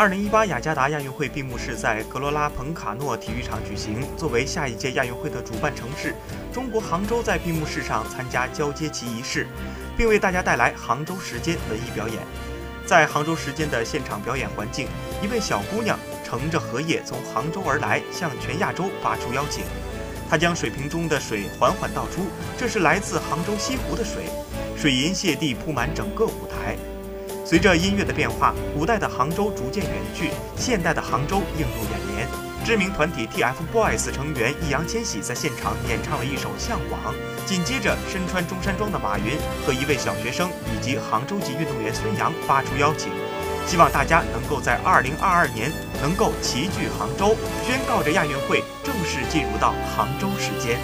二零一八雅加达亚运会闭幕式在格罗拉彭卡诺体育场举行。作为下一届亚运会的主办城市，中国杭州在闭幕式上参加交接旗仪式，并为大家带来杭州时间文艺表演。在杭州时间的现场表演环境，一位小姑娘乘着荷叶从杭州而来，向全亚洲发出邀请。她将水瓶中的水缓缓倒出，这是来自杭州西湖的水，水银泻地铺满整个舞台。随着音乐的变化，古代的杭州逐渐远去，现代的杭州映入眼帘。知名团体 TFBOYS 成员易烊千玺在现场演唱了一首《向往》，紧接着身穿中山装的马云和一位小学生以及杭州籍运动员孙杨发出邀请，希望大家能够在2022年能够齐聚杭州，宣告着亚运会正式进入到杭州时间。